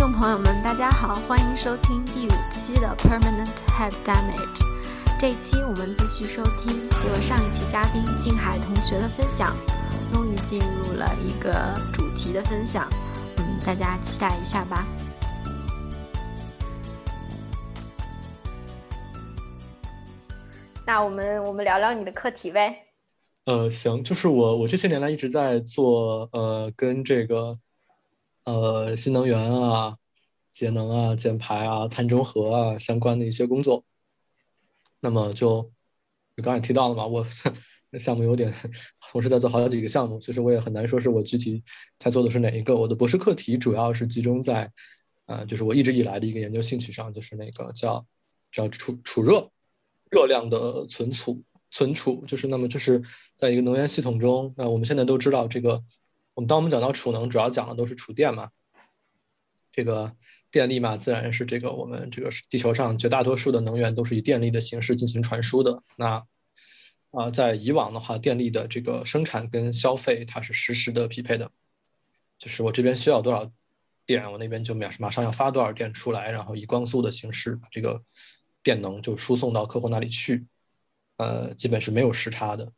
众朋友们，大家好，欢迎收听第五期的 Permanent Head Damage。这一期我们继续收听由上一期嘉宾静海同学的分享，终于进入了一个主题的分享，嗯，大家期待一下吧。那我们我们聊聊你的课题呗。呃，行，就是我我这些年来一直在做呃跟这个呃新能源啊、节能啊、减排啊、碳中和啊相关的一些工作。那么就就刚才提到了嘛，我 项目有点同时在做好几个项目，其实我也很难说是我具体在做的是哪一个。我的博士课题主要是集中在呃，就是我一直以来的一个研究兴趣上，就是那个叫叫储储热热量的存储存储，就是那么就是在一个能源系统中，那我们现在都知道这个，我们当我们讲到储能，主要讲的都是储电嘛，这个。电力嘛，自然是这个我们这个地球上绝大多数的能源都是以电力的形式进行传输的。那啊，在以往的话，电力的这个生产跟消费它是实时的匹配的，就是我这边需要多少电，我那边就马马上要发多少电出来，然后以光速的形式把这个电能就输送到客户那里去，呃，基本是没有时差的。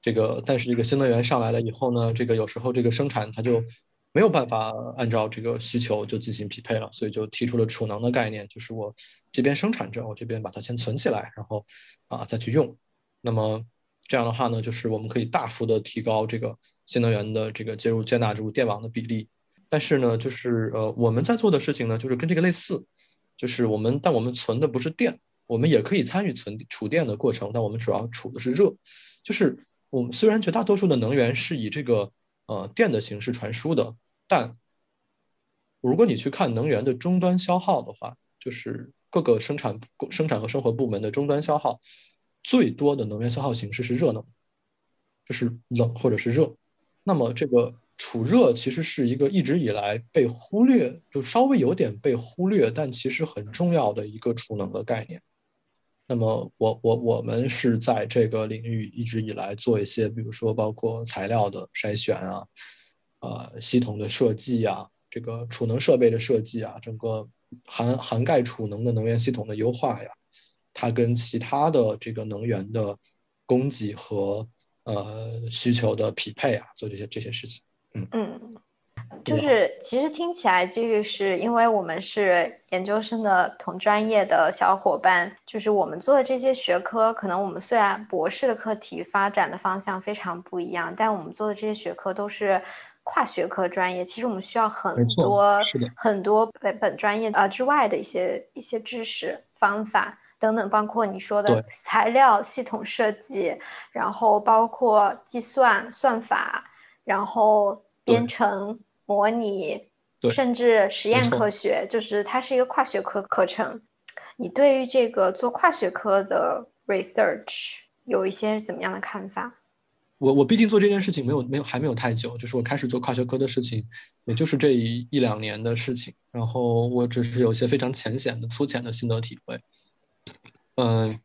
这个但是这个新能源上来了以后呢，这个有时候这个生产它就。没有办法按照这个需求就进行匹配了，所以就提出了储能的概念，就是我这边生产着，我这边把它先存起来，然后啊再去用。那么这样的话呢，就是我们可以大幅的提高这个新能源的这个接入接纳入电网的比例。但是呢，就是呃我们在做的事情呢，就是跟这个类似，就是我们但我们存的不是电，我们也可以参与存储电的过程，但我们主要储的是热。就是我们虽然绝大多数的能源是以这个呃电的形式传输的。但如果你去看能源的终端消耗的话，就是各个生产、生产和生活部门的终端消耗最多的能源消耗形式是热能，就是冷或者是热。那么这个储热其实是一个一直以来被忽略，就稍微有点被忽略，但其实很重要的一个储能的概念。那么我我我们是在这个领域一直以来做一些，比如说包括材料的筛选啊。呃，系统的设计啊，这个储能设备的设计啊，整个涵涵盖储能的能源系统的优化呀，它跟其他的这个能源的供给和呃需求的匹配啊，做这些这些事情。嗯嗯，就是其实听起来这个是因为我们是研究生的同专业的小伙伴，就是我们做的这些学科，可能我们虽然博士的课题发展的方向非常不一样，但我们做的这些学科都是。跨学科专业，其实我们需要很多很多本本专业啊之外的一些一些知识、方法等等，包括你说的材料、系统设计，然后包括计算、算法，然后编程、模拟，甚至实验科学，就是它是一个跨学科课程。你对于这个做跨学科的 research 有一些怎么样的看法？我我毕竟做这件事情没有没有还没有太久，就是我开始做跨学科的事情，也就是这一一两年的事情。然后我只是有一些非常浅显的、粗浅的心得体会。嗯，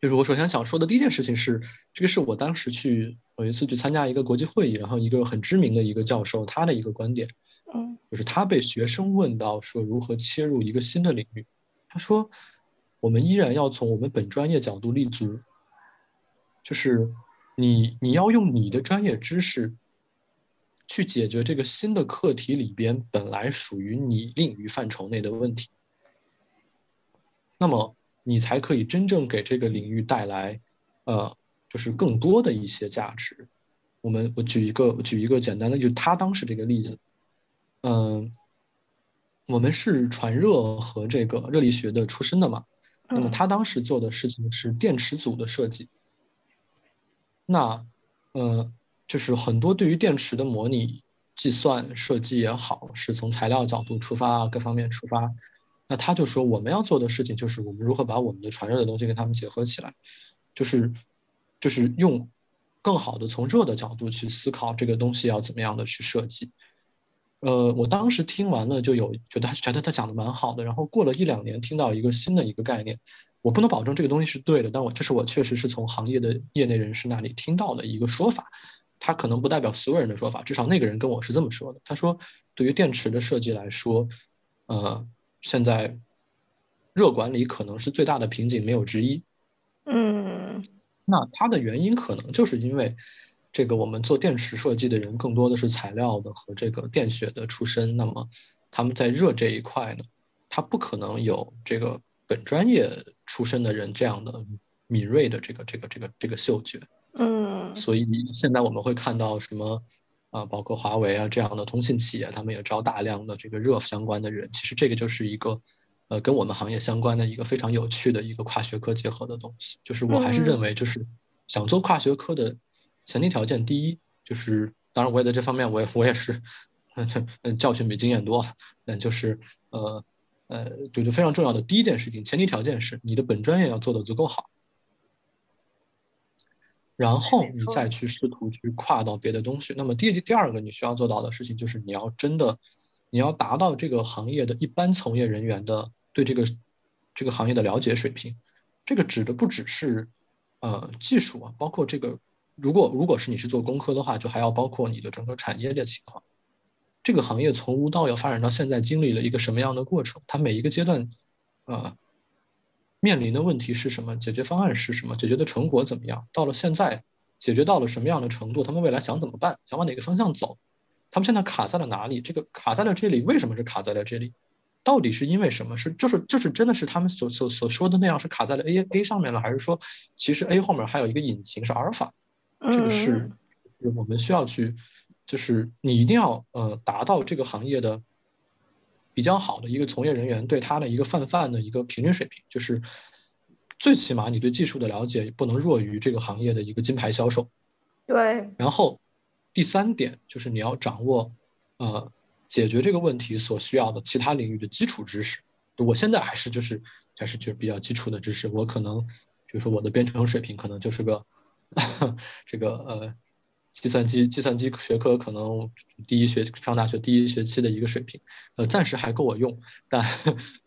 就是我首先想说的第一件事情是，这个是我当时去有一次去参加一个国际会议，然后一个很知名的一个教授他的一个观点，嗯，就是他被学生问到说如何切入一个新的领域，他说我们依然要从我们本专业角度立足，就是。你你要用你的专业知识去解决这个新的课题里边本来属于你领域范畴内的问题，那么你才可以真正给这个领域带来，呃，就是更多的一些价值。我们我举一个举一个简单的，就是他当时这个例子，嗯，我们是传热和这个热力学的出身的嘛，那么他当时做的事情是电池组的设计。那，呃，就是很多对于电池的模拟、计算、设计也好，是从材料角度出发，各方面出发。那他就说，我们要做的事情就是我们如何把我们的传热的东西跟他们结合起来，就是，就是用更好的从热的角度去思考这个东西要怎么样的去设计。呃，我当时听完了就有觉得觉得他讲的蛮好的，然后过了一两年，听到一个新的一个概念。我不能保证这个东西是对的，但我这是我确实是从行业的业内人士那里听到的一个说法，他可能不代表所有人的说法，至少那个人跟我是这么说的。他说，对于电池的设计来说，呃，现在热管理可能是最大的瓶颈，没有之一。嗯，那它的原因可能就是因为这个我们做电池设计的人更多的是材料的和这个电学的出身，那么他们在热这一块呢，他不可能有这个本专业出身的人这样的敏锐的这个这个这个这个嗅觉。嗯，所以现在我们会看到什么啊，包括华为啊这样的通信企业，他们也招大量的这个热相关的人。其实这个就是一个。呃，跟我们行业相关的一个非常有趣的一个跨学科结合的东西，就是我还是认为，就是想做跨学科的前提条件，第一就是，当然我也在这方面，我也我也是，嗯，教训比经验多，但就是呃呃，就就非常重要的第一件事情，前提条件是你的本专业要做的足够好，然后你再去试图去跨到别的东西。那么第第二个你需要做到的事情，就是你要真的，你要达到这个行业的一般从业人员的。对这个这个行业的了解水平，这个指的不只是呃技术啊，包括这个，如果如果是你是做工科的话，就还要包括你的整个产业的情况。这个行业从无到有发展到现在，经历了一个什么样的过程？它每一个阶段，呃，面临的问题是什么？解决方案是什么？解决的成果怎么样？到了现在，解决到了什么样的程度？他们未来想怎么办？想往哪个方向走？他们现在卡在了哪里？这个卡在了这里，为什么是卡在了这里？到底是因为什么？是就是就是真的是他们所所所说的那样，是卡在了 A A 上面了，还是说其实 A 后面还有一个引擎是阿尔法？这个是我们需要去，就是你一定要呃达到这个行业的比较好的一个从业人员对他的一个泛泛的一个平均水平，就是最起码你对技术的了解不能弱于这个行业的一个金牌销售。对。然后第三点就是你要掌握呃。解决这个问题所需要的其他领域的基础知识，我现在还是就是还是就比较基础的知识。我可能比如说我的编程水平可能就是个 这个呃计算机计算机学科可能第一学上大学第一学期的一个水平，呃暂时还够我用，但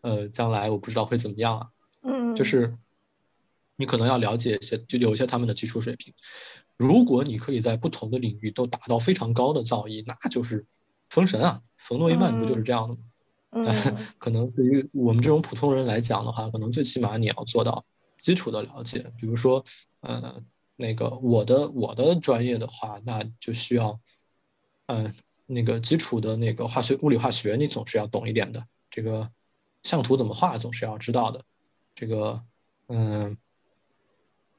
呃将来我不知道会怎么样啊。嗯，就是你可能要了解一些，就有一些他们的基础水平。如果你可以在不同的领域都达到非常高的造诣，那就是封神啊。冯诺依曼不就是这样的吗？嗯，可能对于我们这种普通人来讲的话，可能最起码你要做到基础的了解。比如说，呃，那个我的我的专业的话，那就需要，嗯，那个基础的那个化学、物理、化学，你总是要懂一点的。这个像图怎么画，总是要知道的。这个，嗯，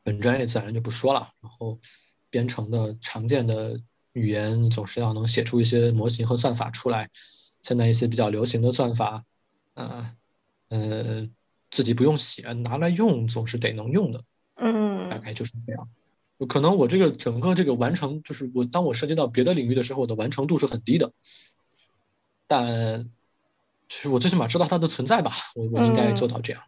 本专业自然就不说了。然后，编程的常见的。语言你总是要能写出一些模型和算法出来，现在一些比较流行的算法，呃，呃，自己不用写，拿来用总是得能用的，嗯，大概就是这样。可能我这个整个这个完成，就是我当我涉及到别的领域的时候，我的完成度是很低的，但其实我最起码知道它的存在吧，我我应该做到这样。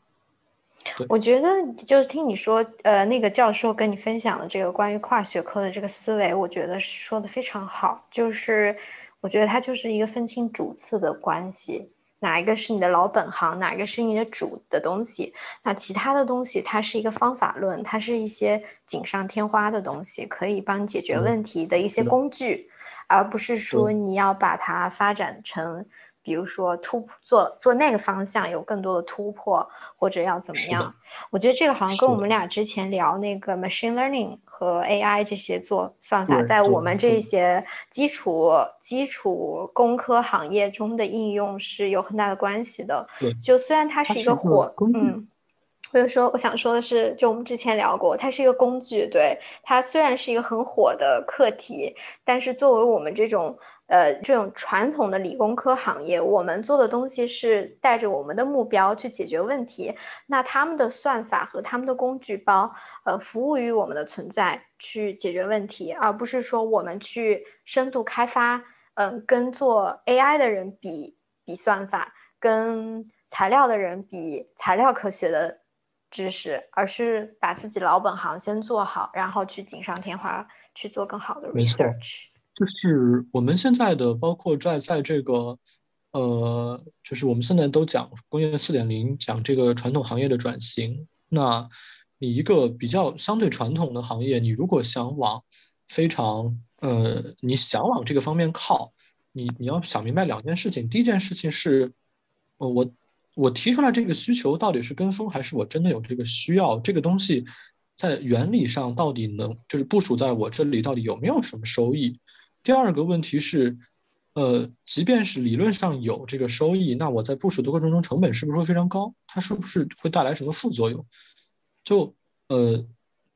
我觉得就是听你说，呃，那个教授跟你分享的这个关于跨学科的这个思维，我觉得说的非常好。就是我觉得它就是一个分清主次的关系，哪一个是你的老本行，哪一个是你的主的东西，那其他的东西它是一个方法论，它是一些锦上添花的东西，可以帮你解决问题的一些工具，而不是说你要把它发展成。比如说突做做那个方向有更多的突破，或者要怎么样？我觉得这个好像跟我们俩之前聊那个 machine learning 和 AI 这些做算法，在我们这些基础基础工科行业中的应用是有很大的关系的。就虽然它是一个火，嗯，或者说我想说的是，就我们之前聊过，它是一个工具，对它虽然是一个很火的课题，但是作为我们这种。呃，这种传统的理工科行业，我们做的东西是带着我们的目标去解决问题。那他们的算法和他们的工具包，呃，服务于我们的存在去解决问题，而不是说我们去深度开发。嗯，跟做 AI 的人比比算法，跟材料的人比材料科学的知识，而是把自己老本行先做好，然后去锦上添花，去做更好的 research。就是我们现在的，包括在在这个，呃，就是我们现在都讲工业四点零，讲这个传统行业的转型。那你一个比较相对传统的行业，你如果想往非常呃，你想往这个方面靠，你你要想明白两件事情。第一件事情是，呃，我我提出来这个需求到底是跟风，还是我真的有这个需要？这个东西在原理上到底能就是部署在我这里到底有没有什么收益？第二个问题是，呃，即便是理论上有这个收益，那我在部署的过程中成本是不是会非常高？它是不是会带来什么副作用？就呃，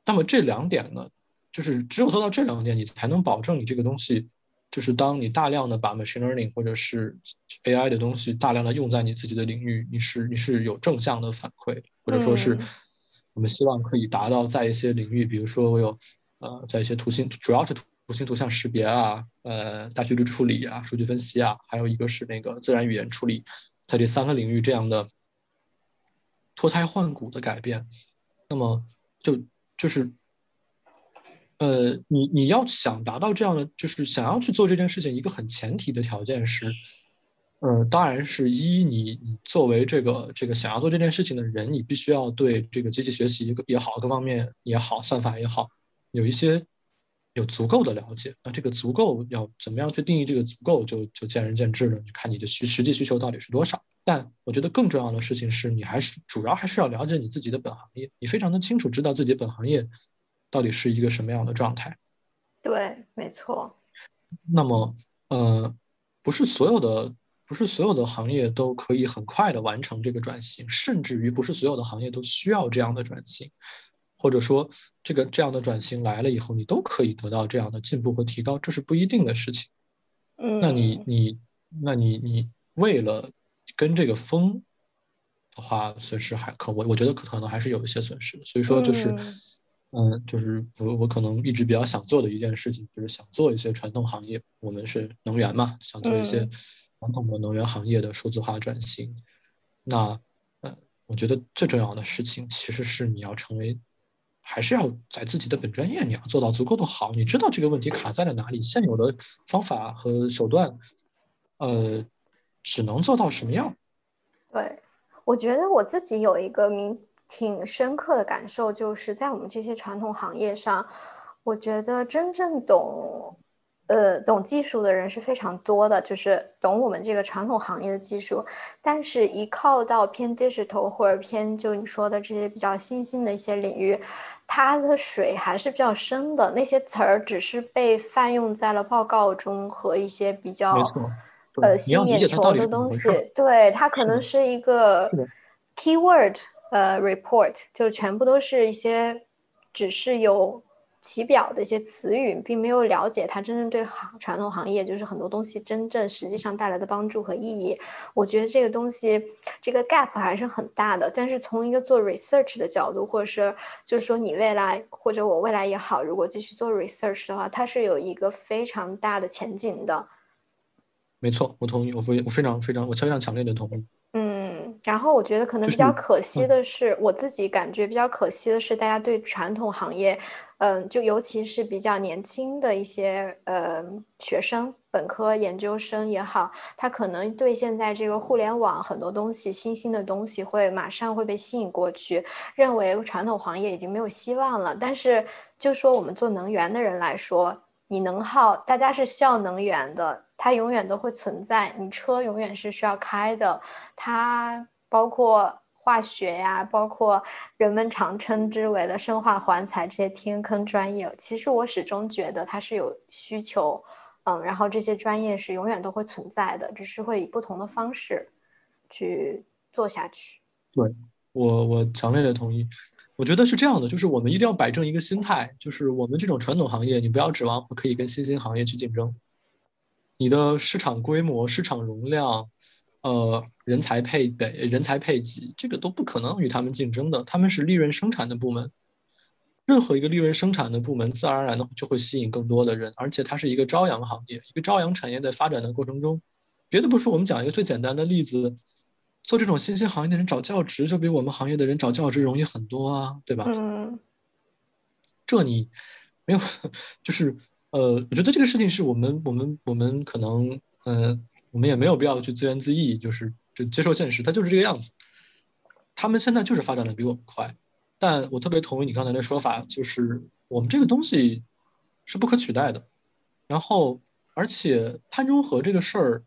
那么这两点呢？就是只有做到这两点，你才能保证你这个东西，就是当你大量的把 machine learning 或者是 AI 的东西大量的用在你自己的领域，你是你是有正向的反馈，或者说是我们希望可以达到在一些领域，比如说我有呃在一些图形，主要是图形图像识别啊，呃大数据处理啊，数据分析啊，还有一个是那个自然语言处理，在这三个领域这样的脱胎换骨的改变，那么就就是。呃，你你要想达到这样的，就是想要去做这件事情，一个很前提的条件是，呃，当然是一你你作为这个这个想要做这件事情的人，你必须要对这个机器学习也好，各方面也好，算法也好，有一些有足够的了解。那这个足够要怎么样去定义这个足够，就就见仁见智了，就看你的需实际需求到底是多少。但我觉得更重要的事情是你还是主要还是要了解你自己的本行业，你非常的清楚知道自己本行业。到底是一个什么样的状态？对，没错。那么，呃，不是所有的，不是所有的行业都可以很快的完成这个转型，甚至于不是所有的行业都需要这样的转型，或者说，这个这样的转型来了以后，你都可以得到这样的进步和提高，这是不一定的事情。嗯，那你你，那你你为了跟这个风的话，损失还可我我觉得可能还是有一些损失，所以说就是。嗯，就是我我可能一直比较想做的一件事情，就是想做一些传统行业。我们是能源嘛，想做一些传统的能源行业的数字化转型。那，呃，我觉得最重要的事情其实是你要成为，还是要在自己的本专业你要做到足够的好。你知道这个问题卡在了哪里，现有的方法和手段，呃，只能做到什么样？对，我觉得我自己有一个明。挺深刻的感受，就是在我们这些传统行业上，我觉得真正懂，呃，懂技术的人是非常多的，就是懂我们这个传统行业的技术。但是，一靠到偏 digital 或者偏就你说的这些比较新兴的一些领域，它的水还是比较深的。那些词儿只是被泛用在了报告中和一些比较呃吸引眼球的东西。对，它可能是一个 keyword。呃，report 就全部都是一些只是有其表的一些词语，并没有了解它真正对行传统行业就是很多东西真正实际上带来的帮助和意义。我觉得这个东西这个 gap 还是很大的。但是从一个做 research 的角度，或者是就是说你未来或者我未来也好，如果继续做 research 的话，它是有一个非常大的前景的。没错，我同意，我非我非常非常我非常强烈的同意。嗯，然后我觉得可能比较可惜的是，我自己感觉比较可惜的是，大家对传统行业，嗯，就尤其是比较年轻的一些呃学生，本科、研究生也好，他可能对现在这个互联网很多东西、新兴的东西会马上会被吸引过去，认为传统行业已经没有希望了。但是，就说我们做能源的人来说，你能耗，大家是需要能源的。它永远都会存在，你车永远是需要开的。它包括化学呀，包括人们常称之为的生化环材这些天坑专业，其实我始终觉得它是有需求，嗯，然后这些专业是永远都会存在的，只是会以不同的方式去做下去。对我，我强烈的同意。我觉得是这样的，就是我们一定要摆正一个心态，就是我们这种传统行业，你不要指望可以跟新兴行业去竞争。你的市场规模、市场容量，呃，人才配备、人才配给，这个都不可能与他们竞争的。他们是利润生产的部门，任何一个利润生产的部门，自然而然的就会吸引更多的人，而且它是一个朝阳行业，一个朝阳产业在发展的过程中，别的不说，我们讲一个最简单的例子，做这种新兴行业的人找教职，就比我们行业的人找教职容易很多啊，对吧？嗯，这你没有，就是。呃，我觉得这个事情是我们，我们，我们可能，嗯，我们也没有必要去自怨自艾，就是就接受现实，它就是这个样子。他们现在就是发展的比我们快，但我特别同意你刚才的说法，就是我们这个东西是不可取代的。然后而且碳中和这个事儿，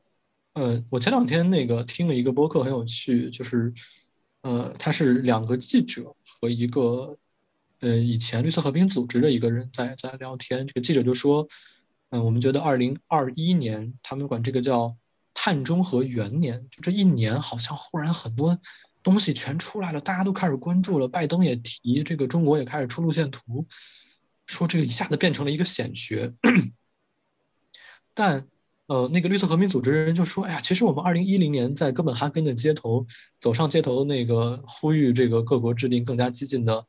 呃，我前两天那个听了一个播客很有趣，就是呃，他是两个记者和一个呃以前绿色和平组织的一个人在在聊天，这个记者就说，嗯，我们觉得二零二一年他们管这个叫碳中和元年，就这一年好像忽然很多。东西全出来了，大家都开始关注了。拜登也提这个，中国也开始出路线图，说这个一下子变成了一个显学。但，呃，那个绿色和平组织人就说：“哎呀，其实我们二零一零年在哥本哈根的街头走上街头，那个呼吁这个各国制定更加激进的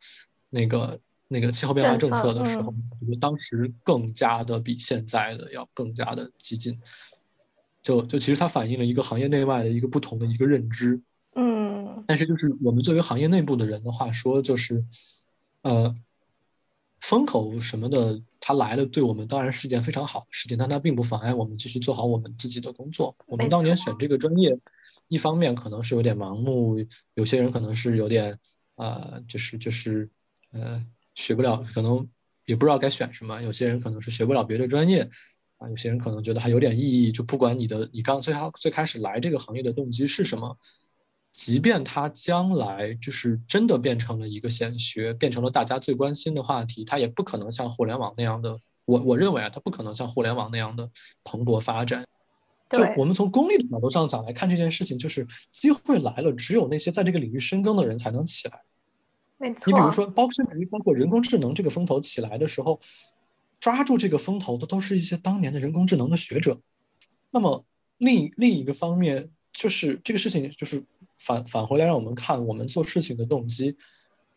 那个那个气候变化政策的时候，我觉得当时更加的比现在的要更加的激进。就就其实它反映了一个行业内外的一个不同的一个认知。”嗯，但是就是我们作为行业内部的人的话说，就是，呃，风口什么的，它来了，对我们当然是件非常好的事情，但它并不妨碍我们继续做好我们自己的工作。我们当年选这个专业，一方面可能是有点盲目，有些人可能是有点，呃，就是就是，呃，学不了，可能也不知道该选什么。有些人可能是学不了别的专业，啊，有些人可能觉得还有点意义。就不管你的，你刚最好最开始来这个行业的动机是什么。即便它将来就是真的变成了一个显学，变成了大家最关心的话题，它也不可能像互联网那样的。我我认为啊，它不可能像互联网那样的蓬勃发展。就我们从功利的角度上讲来看这件事情，就是机会来了，只有那些在这个领域深耕的人才能起来。没错。你比如说，包括甚至于包括人工智能这个风头起来的时候，抓住这个风头的都是一些当年的人工智能的学者。那么另另一个方面，就是这个事情就是。返返回来，让我们看我们做事情的动机。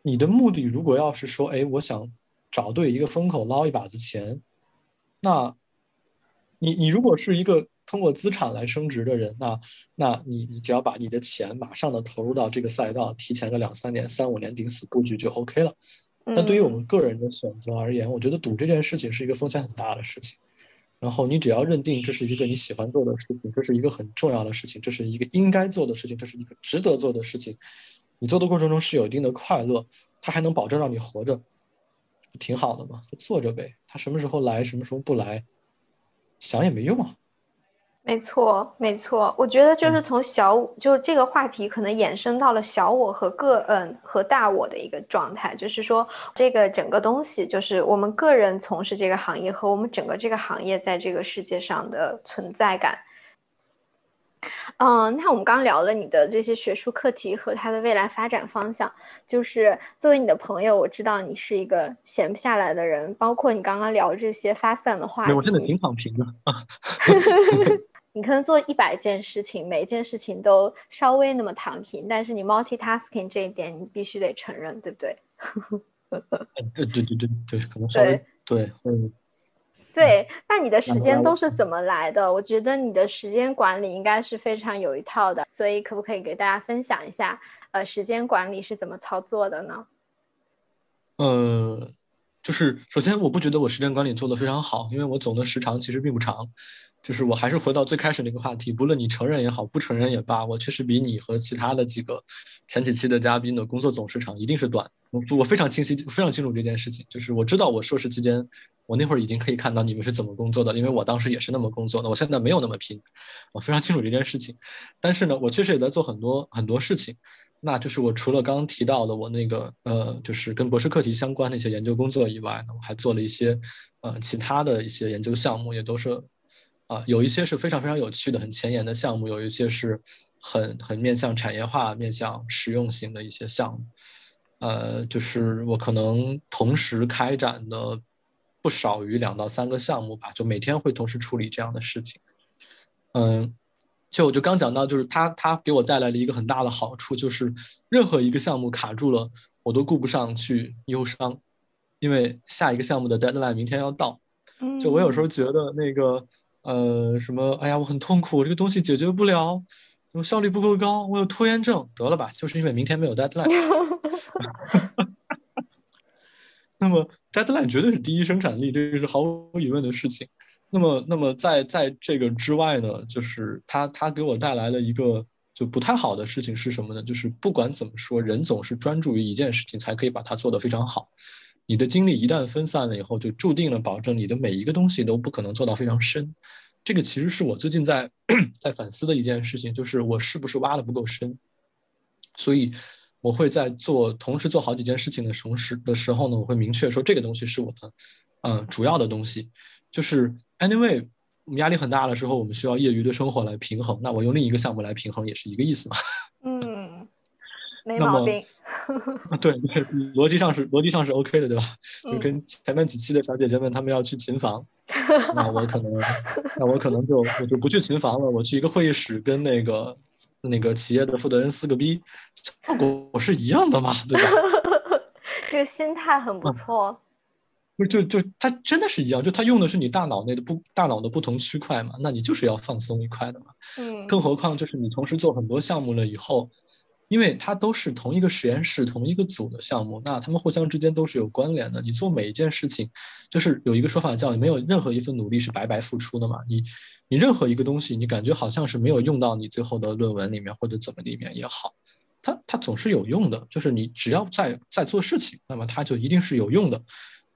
你的目的如果要是说，哎，我想找对一个风口捞一把子钱，那，你你如果是一个通过资产来升值的人，那那你你只要把你的钱马上的投入到这个赛道，提前个两三年、三五年顶死布局就 OK 了。但对于我们个人的选择而言，我觉得赌这件事情是一个风险很大的事情。然后你只要认定这是一个你喜欢做的事情，这是一个很重要的事情，这是一个应该做的事情，这是一个值得做的事情。你做的过程中是有一定的快乐，它还能保证让你活着，挺好的嘛？就做着呗。他什么时候来，什么时候不来，想也没用啊。没错，没错，我觉得就是从小，就这个话题可能衍生到了小我和个嗯和大我的一个状态，就是说这个整个东西，就是我们个人从事这个行业和我们整个这个行业在这个世界上的存在感。嗯，那我们刚聊了你的这些学术课题和它的未来发展方向，就是作为你的朋友，我知道你是一个闲不下来的人，包括你刚刚聊这些发散的话题，我真的挺躺平的。你可能做一百件事情，每一件事情都稍微那么躺平，但是你 multitasking 这一点你必须得承认，对不对？对对对对对，可能稍微对会。对，那你的时间都是怎么来的？我觉得你的时间管理应该是非常有一套的，所以可不可以给大家分享一下，呃，时间管理是怎么操作的呢？呃，就是首先我不觉得我时间管理做得非常好，因为我总的时长其实并不长。就是我还是回到最开始那个话题，不论你承认也好，不承认也罢，我确实比你和其他的几个前几期的嘉宾的工作总时长一定是短。我我非常清晰，非常清楚这件事情。就是我知道我硕士期间，我那会儿已经可以看到你们是怎么工作的，因为我当时也是那么工作的。我现在没有那么拼，我非常清楚这件事情。但是呢，我确实也在做很多很多事情。那就是我除了刚刚提到的我那个呃，就是跟博士课题相关的一些研究工作以外呢，我还做了一些呃其他的一些研究项目，也都是。啊，有一些是非常非常有趣的、很前沿的项目，有一些是很很面向产业化、面向实用型的一些项目。呃，就是我可能同时开展的不少于两到三个项目吧，就每天会同时处理这样的事情。嗯，就我就刚讲到，就是它它给我带来了一个很大的好处，就是任何一个项目卡住了，我都顾不上去忧伤，因为下一个项目的 deadline 明天要到。就我有时候觉得那个。呃，什么？哎呀，我很痛苦，这个东西解决不了，我效率不够高，我有拖延症，得了吧，就是因为明天没有 deadline。那么 deadline 绝对是第一生产力，这个是毫无疑问的事情。那么，那么在在这个之外呢，就是它它给我带来了一个就不太好的事情是什么呢？就是不管怎么说，人总是专注于一件事情才可以把它做得非常好。你的精力一旦分散了以后，就注定了保证你的每一个东西都不可能做到非常深。这个其实是我最近在 在反思的一件事情，就是我是不是挖的不够深。所以我会在做同时做好几件事情的同时的时候呢，我会明确说这个东西是我的嗯主要的东西。就是 anyway，我们压力很大的时候，我们需要业余的生活来平衡。那我用另一个项目来平衡，也是一个意思嘛。嗯，没毛病。对，逻辑上是逻辑上是 OK 的，对吧？就跟前面几期的小姐姐们，她们要去琴房，那我可能，那我可能就我就不去琴房了，我去一个会议室，跟那个那个企业的负责人撕个逼，效果是一样的嘛，对吧？这个心态很不错。不就就它真的是一样，就它用的是你大脑内的不大脑的不同区块嘛，那你就是要放松一块的嘛。嗯。更何况就是你同时做很多项目了以后。因为它都是同一个实验室、同一个组的项目，那他们互相之间都是有关联的。你做每一件事情，就是有一个说法叫你“没有任何一份努力是白白付出的”嘛。你，你任何一个东西，你感觉好像是没有用到你最后的论文里面或者怎么里面也好，它它总是有用的。就是你只要在在做事情，那么它就一定是有用的。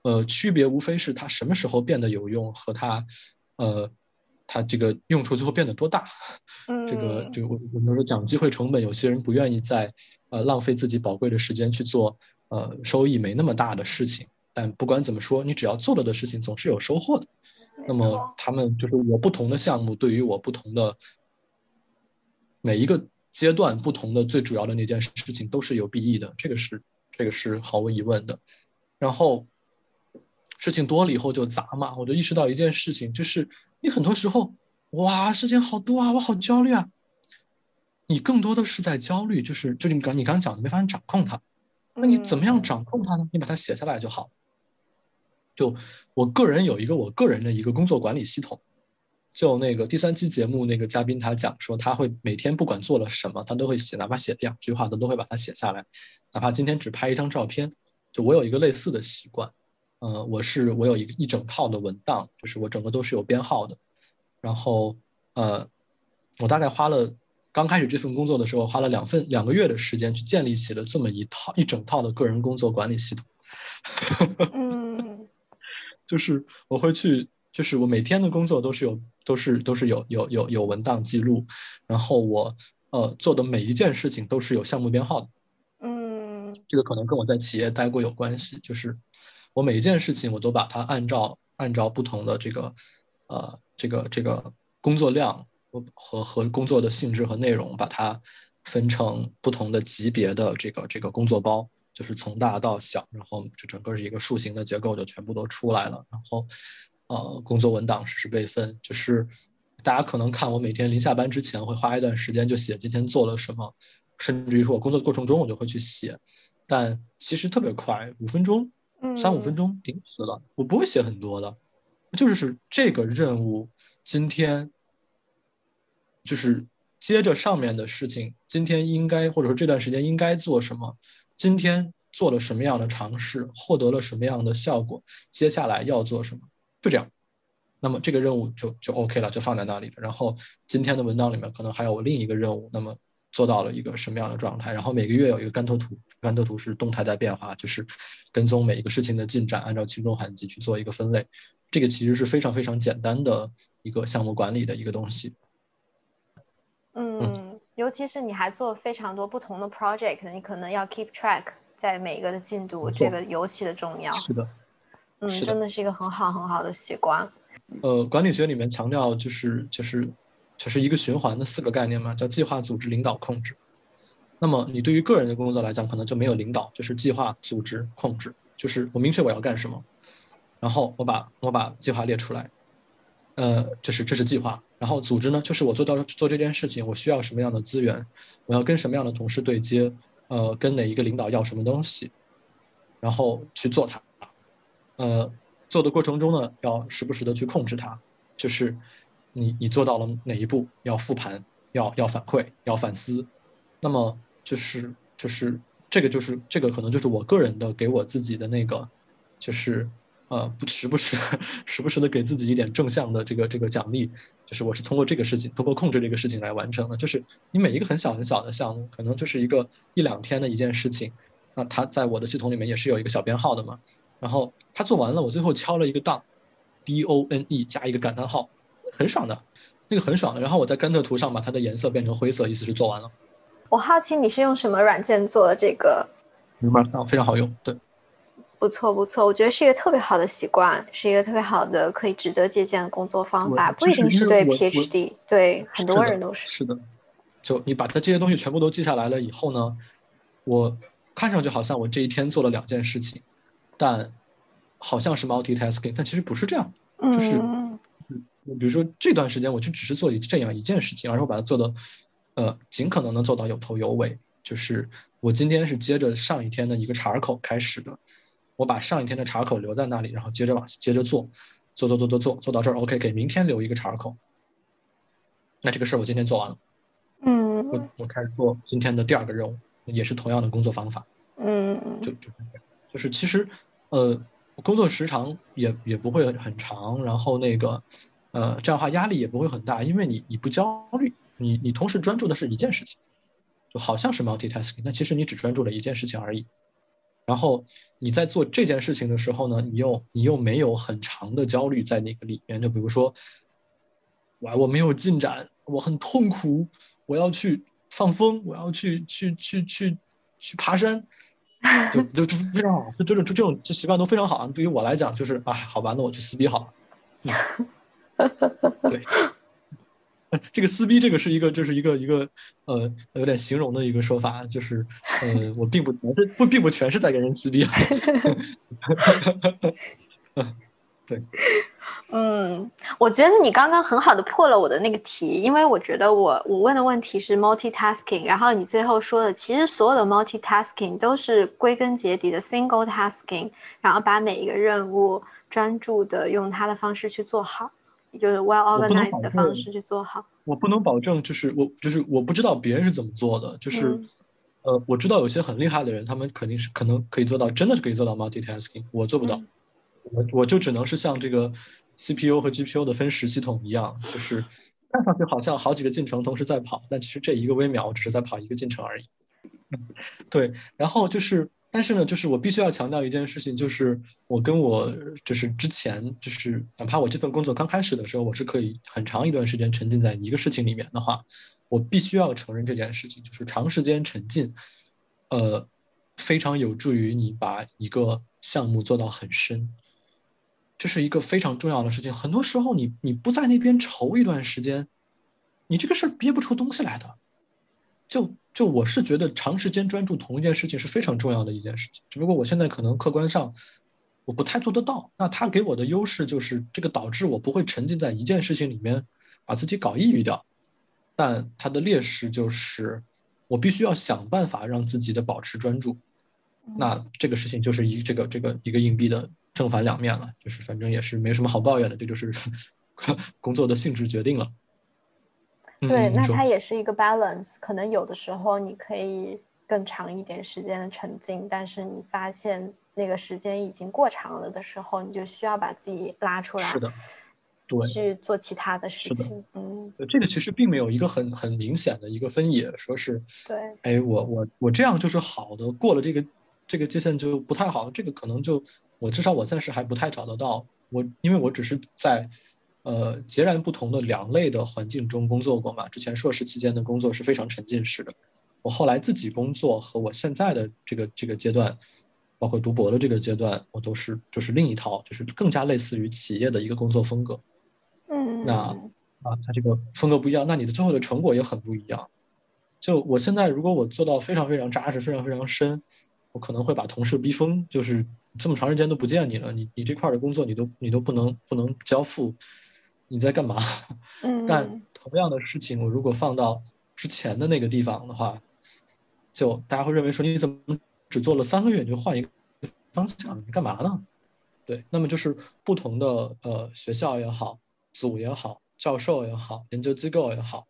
呃，区别无非是它什么时候变得有用和它，呃。它这个用处最后变得多大？这个就我我们说讲机会成本，有些人不愿意在呃浪费自己宝贵的时间去做呃收益没那么大的事情。但不管怎么说，你只要做了的事情总是有收获的。那么他们就是我不同的项目，对于我不同的每一个阶段不同的最主要的那件事情都是有裨益的，这个是这个是毫无疑问的。然后。事情多了以后就杂嘛，我就意识到一件事情，就是你很多时候，哇，事情好多啊，我好焦虑啊。你更多的是在焦虑，就是就你刚你刚讲的没法掌控它，那你怎么样掌控它呢？你把它写下来就好。就我个人有一个我个人的一个工作管理系统，就那个第三期节目那个嘉宾他讲说，他会每天不管做了什么，他都会写，哪怕写两句话，他都会把它写下来，哪怕今天只拍一张照片。就我有一个类似的习惯。呃，我是我有一一整套的文档，就是我整个都是有编号的。然后，呃，我大概花了刚开始这份工作的时候，花了两份两个月的时间去建立起了这么一套一整套的个人工作管理系统。嗯，就是我会去，就是我每天的工作都是有都是都是有有有有文档记录，然后我呃做的每一件事情都是有项目编号的。嗯，这个可能跟我在企业待过有关系，就是。我每一件事情，我都把它按照按照不同的这个，呃，这个这个工作量和和工作的性质和内容，把它分成不同的级别的这个这个工作包，就是从大到小，然后就整个是一个树形的结构，就全部都出来了。然后，呃，工作文档实时备份，就是大家可能看我每天临下班之前会花一段时间就写今天做了什么，甚至于说我工作过程中我就会去写，但其实特别快，五分钟。三五分钟顶死了，我不会写很多的，就是这个任务今天就是接着上面的事情，今天应该或者说这段时间应该做什么，今天做了什么样的尝试，获得了什么样的效果，接下来要做什么，就这样，那么这个任务就就 OK 了，就放在那里了。然后今天的文档里面可能还有另一个任务，那么。做到了一个什么样的状态？然后每个月有一个甘特图，甘特图是动态在变化，就是跟踪每一个事情的进展，按照轻重缓急去做一个分类。这个其实是非常非常简单的一个项目管理的一个东西。嗯，尤其是你还做非常多不同的 project，你可能要 keep track 在每一个的进度，这个尤其的重要。是的，嗯，真的是一个很好很好的习惯。呃，管理学里面强调就是就是。就是一个循环的四个概念嘛，叫计划、组织、领导、控制。那么你对于个人的工作来讲，可能就没有领导，就是计划、组织、控制。就是我明确我要干什么，然后我把我把计划列出来，呃，就是这是计划。然后组织呢，就是我做到做这件事情，我需要什么样的资源，我要跟什么样的同事对接，呃，跟哪一个领导要什么东西，然后去做它。呃，做的过程中呢，要时不时的去控制它，就是。你你做到了哪一步？要复盘，要要反馈，要反思。那么就是就是这个就是这个可能就是我个人的给我自己的那个，就是呃不时不时 时不时的给自己一点正向的这个这个奖励。就是我是通过这个事情，通过控制这个事情来完成的。就是你每一个很小很小的项目，可能就是一个一两天的一件事情，那它在我的系统里面也是有一个小编号的嘛。然后他做完了，我最后敲了一个 done，加一个感叹号，很爽的，那个很爽的。然后我在甘特图上把它的颜色变成灰色，意思是做完了。我好奇你是用什么软件做的这个？明白非常好用，对。不错不错，我觉得是一个特别好的习惯，是一个特别好的可以值得借鉴的工作方法，不一定是对 PhD，对很多人都是。是的，就你把它这些东西全部都记下来了以后呢，我看上去好像我这一天做了两件事情，但好像是 multitasking，但其实不是这样，就是，比如说这段时间我就只是做这样一件事情，而且我把它做的，呃，尽可能能做到有头有尾，就是我今天是接着上一天的一个茬口开始的。我把上一天的茬口留在那里，然后接着往接着做，做做做做做做到这儿，OK，给明天留一个茬口。那这个事儿我今天做完了，嗯，我我开始做今天的第二个任务，也是同样的工作方法，嗯，就就就是其实呃工作时长也也不会很长，然后那个呃这样的话压力也不会很大，因为你你不焦虑，你你同时专注的是一件事情，就好像是 multitasking，但其实你只专注了一件事情而已。然后你在做这件事情的时候呢，你又你又没有很长的焦虑在那个里面。就比如说，我我没有进展，我很痛苦，我要去放风，我要去去去去去爬山，就就就非常好，就就是这种这习惯都非常好。对于我来讲，就是啊，好吧，那我去撕逼好了。对。这个撕逼，这个是一个，就是一个一个，呃，有点形容的一个说法，就是，呃，我并不全是不，并不全是在跟人撕逼。对，嗯，我觉得你刚刚很好的破了我的那个题，因为我觉得我我问的问题是 multitasking，然后你最后说的，其实所有的 multitasking 都是归根结底的 single tasking，然后把每一个任务专注的用它的方式去做好。就是 well organized 的方式去做好。我不能保证，就是我就是我不知道别人是怎么做的。就是，呃，我知道有些很厉害的人，他们肯定是可能可以做到，真的是可以做到 multitasking。我做不到，我我就只能是像这个 CPU 和 GPU 的分时系统一样，就是看上去好像好几个进程同时在跑，但其实这一个微秒只是在跑一个进程而已。对，然后就是。但是呢，就是我必须要强调一件事情，就是我跟我就是之前就是哪怕我这份工作刚开始的时候，我是可以很长一段时间沉浸在一个事情里面的话，我必须要承认这件事情，就是长时间沉浸，呃，非常有助于你把一个项目做到很深，这是一个非常重要的事情。很多时候你你不在那边愁一段时间，你这个事儿憋不出东西来的，就。就我是觉得长时间专注同一件事情是非常重要的一件事情，只不过我现在可能客观上我不太做得到。那它给我的优势就是这个导致我不会沉浸在一件事情里面把自己搞抑郁掉，但它的劣势就是我必须要想办法让自己的保持专注。那这个事情就是一这个这个一个硬币的正反两面了，就是反正也是没什么好抱怨的，这就是 工作的性质决定了。对，那它也是一个 balance。可能有的时候你可以更长一点时间的沉浸，但是你发现那个时间已经过长了的时候，你就需要把自己拉出来，是的，对，去做其他的事情。嗯，这个其实并没有一个很很明显的一个分野，说是对，哎，我我我这样就是好的，过了这个这个界限就不太好。这个可能就我至少我暂时还不太找得到。我因为我只是在。呃，截然不同的两类的环境中工作过嘛？之前硕士期间的工作是非常沉浸式的，我后来自己工作和我现在的这个这个阶段，包括读博的这个阶段，我都是就是另一套，就是更加类似于企业的一个工作风格。嗯，那啊，它这个风格不一样，那你的最后的成果也很不一样。就我现在，如果我做到非常非常扎实、非常非常深，我可能会把同事逼疯，就是这么长时间都不见你了，你你这块的工作你都你都不能不能交付。你在干嘛？嗯，但同样的事情，我如果放到之前的那个地方的话，就大家会认为说你怎么只做了三个月你就换一个方向？你干嘛呢？对，那么就是不同的呃学校也好，组也好，教授也好，研究机构也好，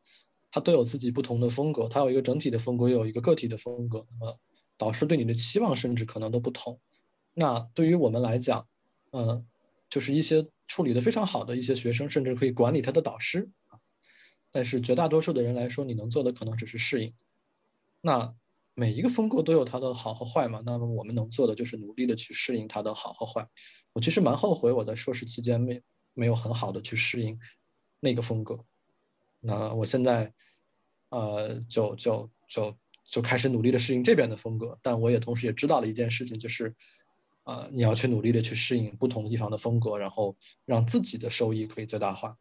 它都有自己不同的风格，它有一个整体的风格，又有一个个体的风格。那么导师对你的期望甚至可能都不同。那对于我们来讲，嗯，就是一些。处理的非常好的一些学生，甚至可以管理他的导师啊。但是绝大多数的人来说，你能做的可能只是适应。那每一个风格都有它的好和坏嘛。那么我们能做的就是努力的去适应它的好和坏。我其实蛮后悔我在硕士期间没没有很好的去适应那个风格。那我现在，呃，就就就就开始努力的适应这边的风格。但我也同时也知道了一件事情，就是，呃，你要去努力的去适应不同地方的风格，然后让自己的收益可以最大化。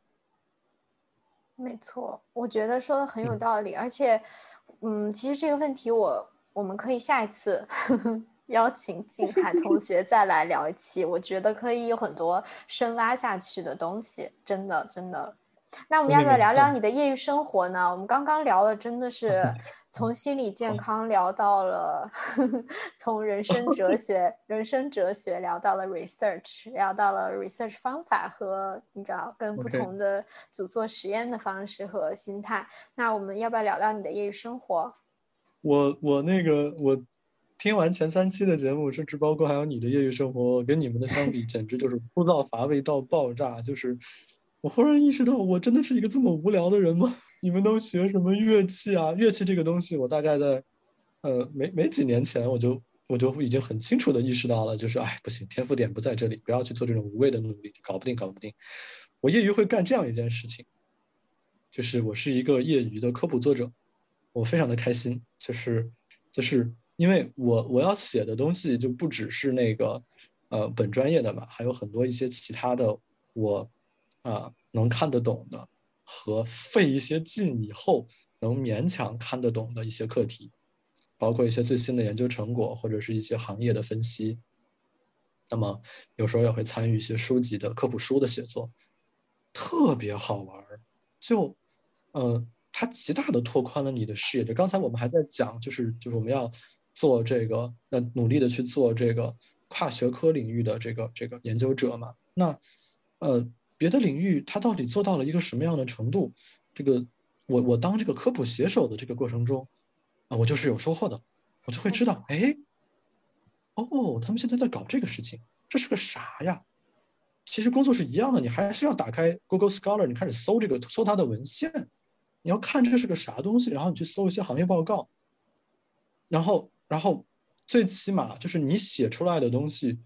没错，我觉得说的很有道理，而且，嗯，其实这个问题我我们可以下一次 邀请静海同 学再来聊一期，我觉得可以有很多深挖下去的东西，真的真的。那我们要不要聊聊你的业余生活呢？我们刚刚聊的真的是 从心理健康聊到了，从人生哲学、人生哲学聊到了 research，聊到了 research 方法和你知道跟不同的组做实验的方式和心态。那我们要不要聊聊你的业余生活？我我那个我听完前三期的节目，甚至包括还有你的业余生活，跟你们的相比，简直就是枯燥乏味到爆炸，就是。我忽然意识到，我真的是一个这么无聊的人吗？你们都学什么乐器啊？乐器这个东西，我大概在，呃，没没几年前，我就我就已经很清楚的意识到了，就是哎，不行，天赋点不在这里，不要去做这种无谓的努力，搞不定，搞不定。我业余会干这样一件事情，就是我是一个业余的科普作者，我非常的开心，就是就是因为我我要写的东西就不只是那个，呃，本专业的嘛，还有很多一些其他的我。啊，能看得懂的和费一些劲以后能勉强看得懂的一些课题，包括一些最新的研究成果或者是一些行业的分析。那么有时候也会参与一些书籍的科普书的写作，特别好玩儿。就，呃，它极大的拓宽了你的视野。就刚才我们还在讲，就是就是我们要做这个，那努力的去做这个跨学科领域的这个这个研究者嘛。那，呃。别的领域它到底做到了一个什么样的程度？这个我我当这个科普写手的这个过程中，啊，我就是有收获的，我就会知道，哎，哦，他们现在在搞这个事情，这是个啥呀？其实工作是一样的，你还是要打开 Google Scholar，你开始搜这个搜它的文献，你要看这是个啥东西，然后你去搜一些行业报告，然后然后最起码就是你写出来的东西，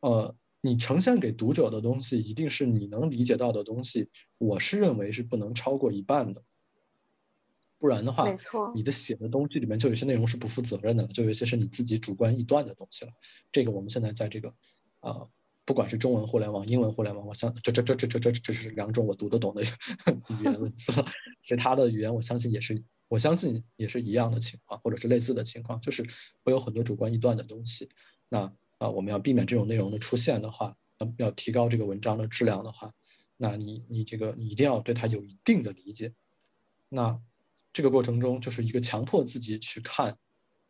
呃。你呈现给读者的东西一定是你能理解到的东西，我是认为是不能超过一半的，不然的话，没错，你的写的东西里面就有些内容是不负责任的，就有些是你自己主观臆断的东西了。这个我们现在在这个，呃，不管是中文互联网、英文互联网，我相这这这这这这这是两种我读得懂的 语言文字，其他的语言我相信也是，我相信也是一样的情况，或者是类似的情况，就是会有很多主观臆断的东西。那。啊，我们要避免这种内容的出现的话，要要提高这个文章的质量的话，那你你这个你一定要对它有一定的理解。那这个过程中就是一个强迫自己去看，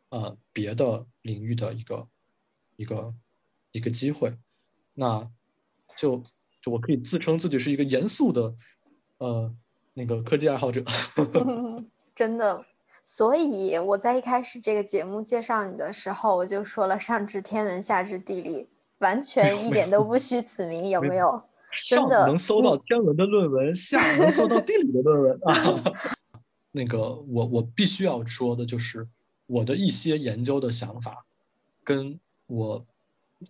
呃，别的领域的一个一个一个机会。那就就我可以自称自己是一个严肃的，呃，那个科技爱好者。真的。所以我在一开始这个节目介绍你的时候，我就说了上知天文下知地理，完全一点都不虚此名，有没有？上能搜到天文的论文，下能搜到地理的论文啊。那个我我必须要说的就是，我的一些研究的想法，跟我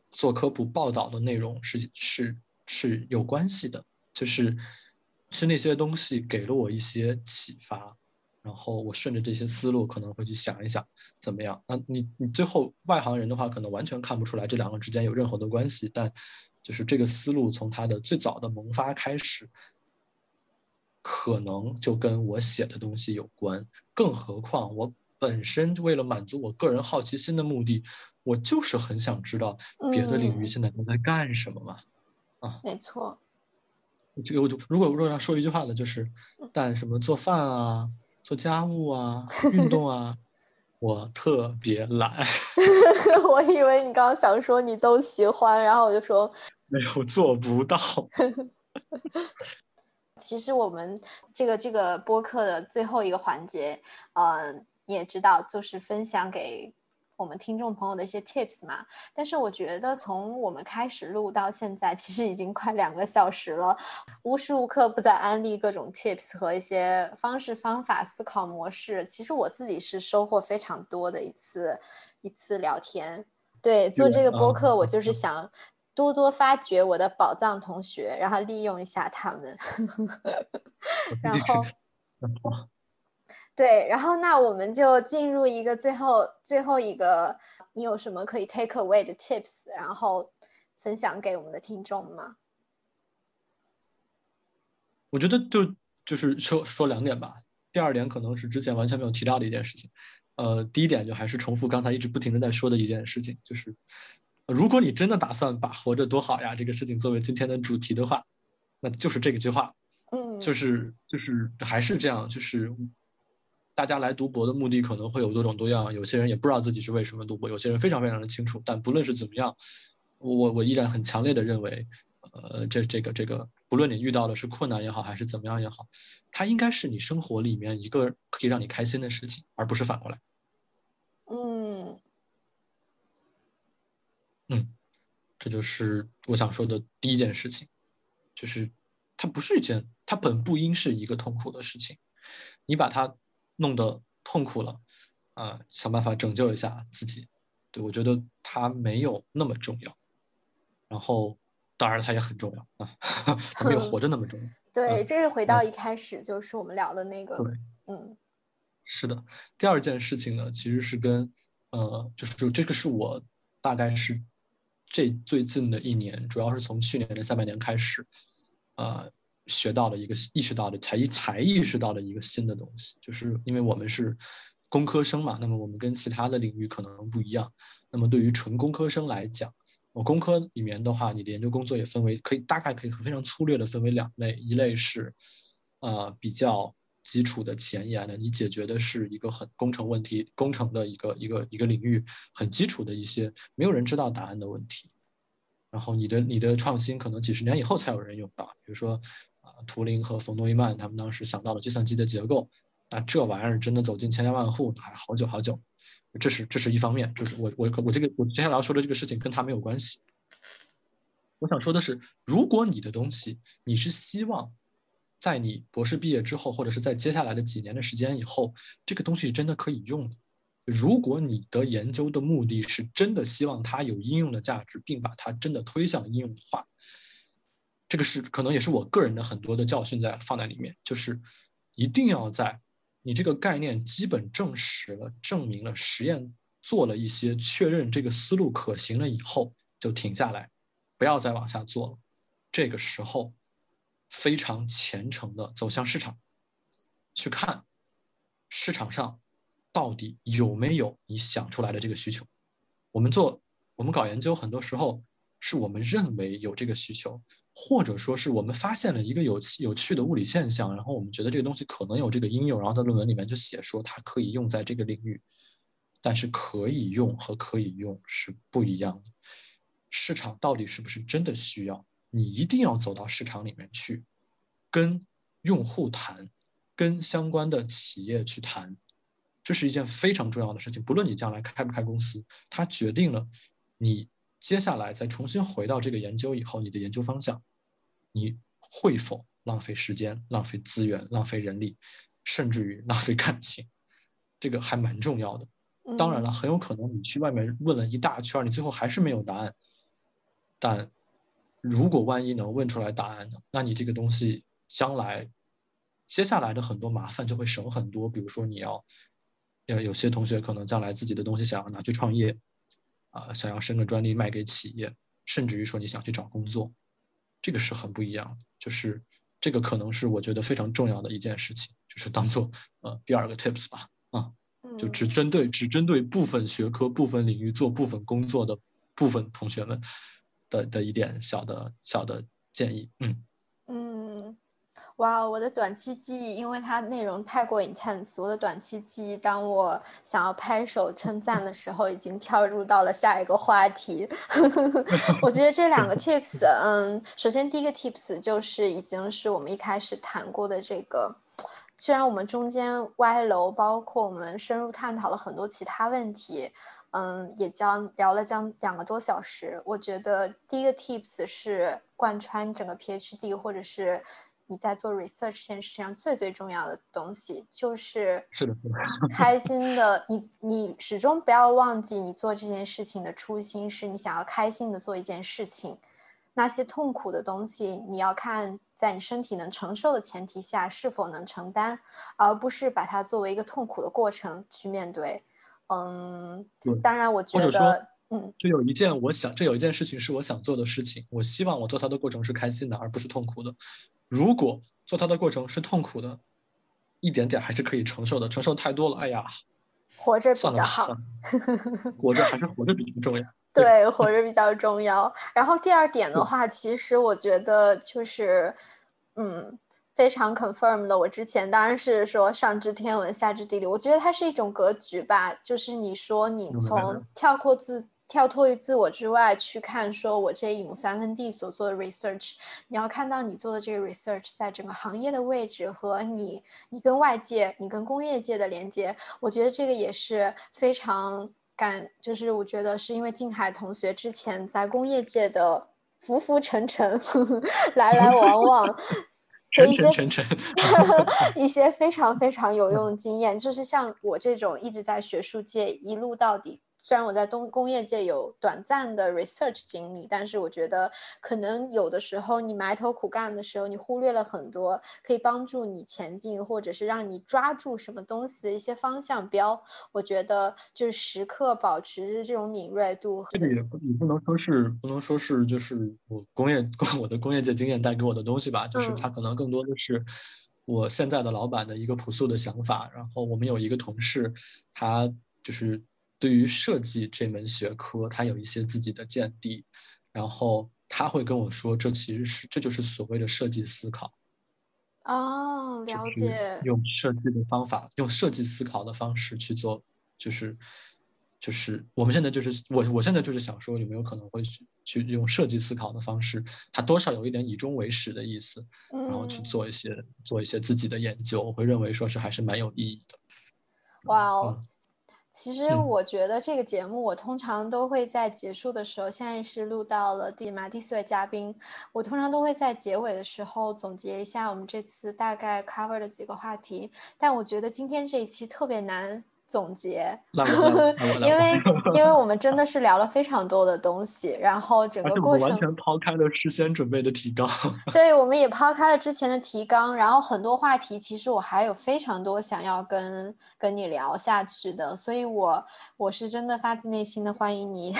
做科普报道的内容是是是有关系的，就是是那些东西给了我一些启发。然后我顺着这些思路，可能会去想一想怎么样。那你你最后外行人的话，可能完全看不出来这两个之间有任何的关系。但就是这个思路从它的最早的萌发开始，可能就跟我写的东西有关。更何况我本身为了满足我个人好奇心的目的，我就是很想知道别的领域现在都在干什么嘛。啊，没错。这个我就如果如果要说一句话呢，就是但什么做饭啊。做家务啊，运动啊，我特别懒。我以为你刚刚想说你都喜欢，然后我就说没有做不到。其实我们这个这个播客的最后一个环节，嗯，你也知道，就是分享给我们听众朋友的一些 tips 嘛。但是我觉得从我们开始录到现在，其实已经快两个小时了，无时无刻不在安利各种 tips 和一些方式方法、思考模式。其实我自己是收获非常多的一次一次聊天。对，做这个播客，我就是想。多多发掘我的宝藏同学，然后利用一下他们。然后，对，然后那我们就进入一个最后最后一个，你有什么可以 take away 的 tips，然后分享给我们的听众吗？我觉得就就是说说两点吧。第二点可能是之前完全没有提到的一件事情。呃，第一点就还是重复刚才一直不停的在说的一件事情，就是。如果你真的打算把“活着多好呀”这个事情作为今天的主题的话，那就是这个句话，嗯，就是就是还是这样，就是大家来读博的目的可能会有多种多样，有些人也不知道自己是为什么读博，有些人非常非常的清楚。但不论是怎么样，我我依然很强烈的认为，呃，这这个这个，不论你遇到的是困难也好，还是怎么样也好，它应该是你生活里面一个可以让你开心的事情，而不是反过来。嗯。嗯，这就是我想说的第一件事情，就是它不是一件，它本不应是一个痛苦的事情。你把它弄得痛苦了，啊，想办法拯救一下自己。对我觉得它没有那么重要。然后，当然它也很重要啊，它没有活着那么重要。对，这是回到一开始就是我们聊的那个。嗯，是的。第二件事情呢，其实是跟呃，就是就这个是我大概是。这最近的一年，主要是从去年的下半年开始，呃，学到了一个意识到的才才意识到的一个新的东西，就是因为我们是工科生嘛，那么我们跟其他的领域可能不一样。那么对于纯工科生来讲，我工科里面的话，你的研究工作也分为可以大概可以非常粗略的分为两类，一类是呃比较。基础的前沿的，你解决的是一个很工程问题，工程的一个一个一个领域很基础的一些没有人知道答案的问题，然后你的你的创新可能几十年以后才有人用到，比如说图灵和冯诺依曼他们当时想到了计算机的结构，那这玩意儿真的走进千家万户还好久好久，这是这是一方面，就是我我我这个我接下来要说的这个事情跟他没有关系，我想说的是，如果你的东西你是希望。在你博士毕业之后，或者是在接下来的几年的时间以后，这个东西真的可以用的。如果你的研究的目的是真的希望它有应用的价值，并把它真的推向应用的话，这个是可能也是我个人的很多的教训在放在里面，就是一定要在你这个概念基本证实了、证明了、实验做了一些确认这个思路可行了以后，就停下来，不要再往下做了。这个时候。非常虔诚的走向市场，去看市场上到底有没有你想出来的这个需求。我们做我们搞研究，很多时候是我们认为有这个需求，或者说是我们发现了一个有有趣的物理现象，然后我们觉得这个东西可能有这个应用，然后在论文里面就写说它可以用在这个领域。但是可以用和可以用是不一样的，市场到底是不是真的需要？你一定要走到市场里面去，跟用户谈，跟相关的企业去谈，这是一件非常重要的事情。不论你将来开不开公司，它决定了你接下来再重新回到这个研究以后，你的研究方向，你会否浪费时间、浪费资源、浪费人力，甚至于浪费感情，这个还蛮重要的。当然了，很有可能你去外面问了一大圈，你最后还是没有答案，但。如果万一能问出来答案呢？那你这个东西将来接下来的很多麻烦就会省很多。比如说你要，呃，有些同学可能将来自己的东西想要拿去创业，啊，想要申个专利卖给企业，甚至于说你想去找工作，这个是很不一样的。就是这个可能是我觉得非常重要的一件事情，就是当做呃第二个 tips 吧，啊，就只针对只针对部分学科、部分领域做部分工作的部分同学们。的的一点小的小的建议，嗯嗯，哇，我的短期记忆，因为它内容太过 intense，我的短期记忆，当我想要拍手称赞的时候，已经跳入到了下一个话题。我觉得这两个 tips，嗯，首先第一个 tips 就是已经是我们一开始谈过的这个，虽然我们中间歪楼，包括我们深入探讨了很多其他问题。嗯，也将聊了将两个多小时。我觉得第一个 tips 是贯穿整个 PhD 或者是你在做 research 这件事情上最最重要的东西，就是是的，开心的。你你始终不要忘记，你做这件事情的初心是你想要开心的做一件事情。那些痛苦的东西，你要看在你身体能承受的前提下是否能承担，而不是把它作为一个痛苦的过程去面对。嗯，当然，我觉得，嗯，这有一件我想，这有一件事情是我想做的事情。我希望我做它的过程是开心的，而不是痛苦的。如果做它的过程是痛苦的，一点点还是可以承受的。承受太多了，哎呀，活着比较好，活着还是 活着比较重要。对，活着比较重要。然后第二点的话，其实我觉得就是，嗯。非常 confirm 的，我之前当然是说上知天文下知地理，我觉得它是一种格局吧，就是你说你从跳过自跳脱于自我之外去看，说我这一亩三分地所做的 research，你要看到你做的这个 research 在整个行业的位置和你你跟外界、你跟工业界的连接，我觉得这个也是非常感，就是我觉得是因为静海同学之前在工业界的浮浮沉沉，来来往往。一些 一些非常非常有用的经验，就是像我这种一直在学术界一路到底。虽然我在东工业界有短暂的 research 经历，但是我觉得可能有的时候你埋头苦干的时候，你忽略了很多可以帮助你前进，或者是让你抓住什么东西的一些方向标。我觉得就是时刻保持这种敏锐度。这个也不，你不能说是不能说是就是我工业 我的工业界经验带给我的东西吧，就是它可能更多的是我现在的老板的一个朴素的想法。然后我们有一个同事，他就是。对于设计这门学科，他有一些自己的见地，然后他会跟我说，这其实是这就是所谓的设计思考。哦，了解。用设计的方法，用设计思考的方式去做，就是就是我们现在就是我我现在就是想说，有没有可能会去去用设计思考的方式，它多少有一点以终为始的意思，然后去做一些做一些自己的研究，我会认为说是还是蛮有意义的。哇哦。其实我觉得这个节目，我通常都会在结束的时候，现在是录到了第嘛第四位嘉宾，我通常都会在结尾的时候总结一下我们这次大概 cover 的几个话题，但我觉得今天这一期特别难。总结，因为 因为我们真的是聊了非常多的东西，然后整个过程完全抛开了事先准备的提纲。对，我们也抛开了之前的提纲，然后很多话题其实我还有非常多想要跟跟你聊下去的，所以我我是真的发自内心的欢迎你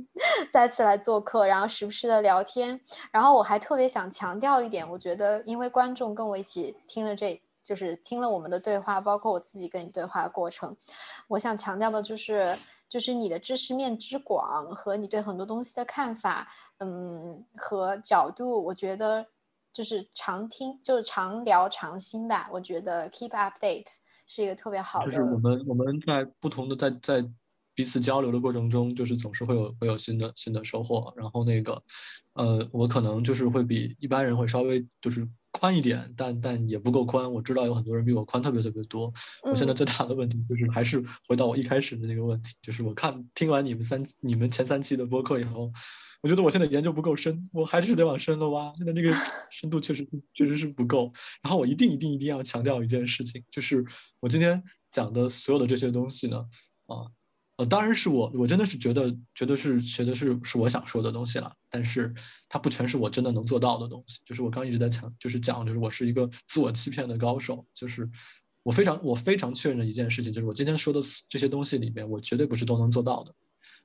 再次来做客，然后时不时的聊天。然后我还特别想强调一点，我觉得因为观众跟我一起听了这。就是听了我们的对话，包括我自己跟你对话的过程，我想强调的就是，就是你的知识面之广和你对很多东西的看法，嗯，和角度，我觉得就是常听，就是常聊常新吧。我觉得 keep update 是一个特别好的。就是我们我们在不同的在在彼此交流的过程中，就是总是会有会有新的新的收获。然后那个，呃，我可能就是会比一般人会稍微就是。宽一点，但但也不够宽。我知道有很多人比我宽特别特别多。我现在最大的问题就是，还是回到我一开始的那个问题，就是我看听完你们三你们前三期的播客以后，我觉得我现在研究不够深，我还是得往深了挖。现在这个 深度确实确实是不够。然后我一定一定一定要强调一件事情，就是我今天讲的所有的这些东西呢，啊。呃，当然是我，我真的是觉得，觉得是，觉得是，是我想说的东西了。但是它不全是我真的能做到的东西。就是我刚一直在讲，就是讲，就是我是一个自我欺骗的高手。就是我非常，我非常确认的一件事情，就是我今天说的这些东西里面，我绝对不是都能做到的。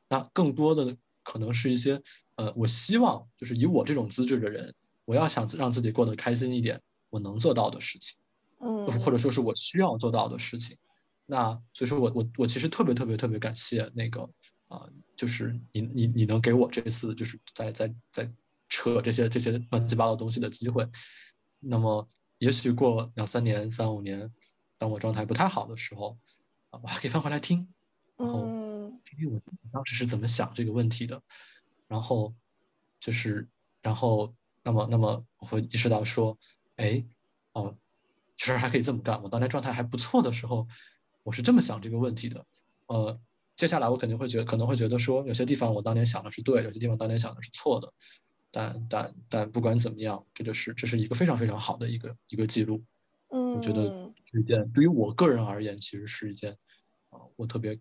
那更多的可能是一些，呃，我希望就是以我这种资质的人，我要想让自己过得开心一点，我能做到的事情，嗯，或者说是我需要做到的事情。那所以说我我我其实特别特别特别感谢那个啊，就是你你你能给我这次就是在在在扯这些这些乱七八糟东西的机会。那么也许过两三年三五年，当我状态不太好的时候啊，我还可以翻回来听，然后听听我自己当时是怎么想这个问题的。然后就是然后那么那么我会意识到说，哎哦，其实还可以这么干。我当年状态还不错的时候。我是这么想这个问题的，呃，接下来我肯定会觉可能会觉得说，有些地方我当年想的是对，有些地方当年想的是错的。但但但不管怎么样，这就是这是一个非常非常好的一个一个记录。嗯，我觉得是一件对于我个人而言，其实是一件啊，我特别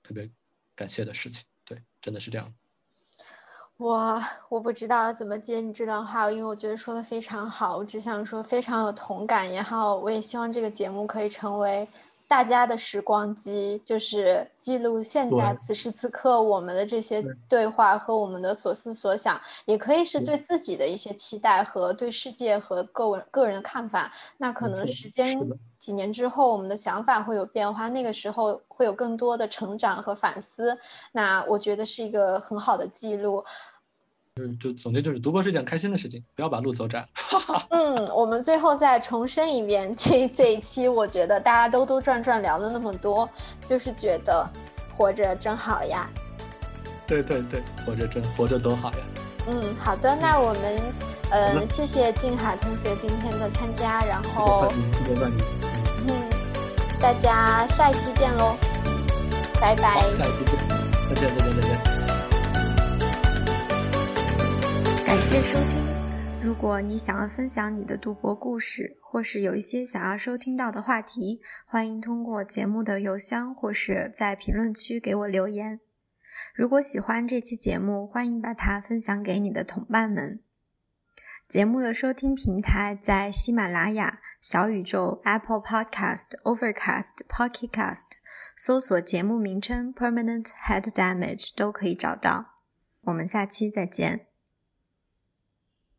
特别感谢的事情。对，真的是这样。我我不知道怎么接你这段话，因为我觉得说的非常好。我只想说非常有同感，然后我也希望这个节目可以成为。大家的时光机就是记录现在此时此刻我们的这些对话和我们的所思所想，也可以是对自己的一些期待和对世界和个人个人的看法。那可能时间几年之后，我们的想法会有变化，那个时候会有更多的成长和反思。那我觉得是一个很好的记录。就是就总结就是读博是一件开心的事情，不要把路走窄。嗯，我们最后再重申一遍，这这一期我觉得大家兜兜转转聊了那么多，就是觉得活着真好呀。对对对，活着真活着多好呀。嗯，好的，那我们嗯谢谢静海同学今天的参加，然后嗯，大家下一期见喽，拜拜。下一期见，再见再见再见。感谢收听。如果你想要分享你的读博故事，或是有一些想要收听到的话题，欢迎通过节目的邮箱或是在评论区给我留言。如果喜欢这期节目，欢迎把它分享给你的同伴们。节目的收听平台在喜马拉雅、小宇宙、Apple Podcast、Overcast、Pocket Cast，搜索节目名称 Permanent Head Damage 都可以找到。我们下期再见。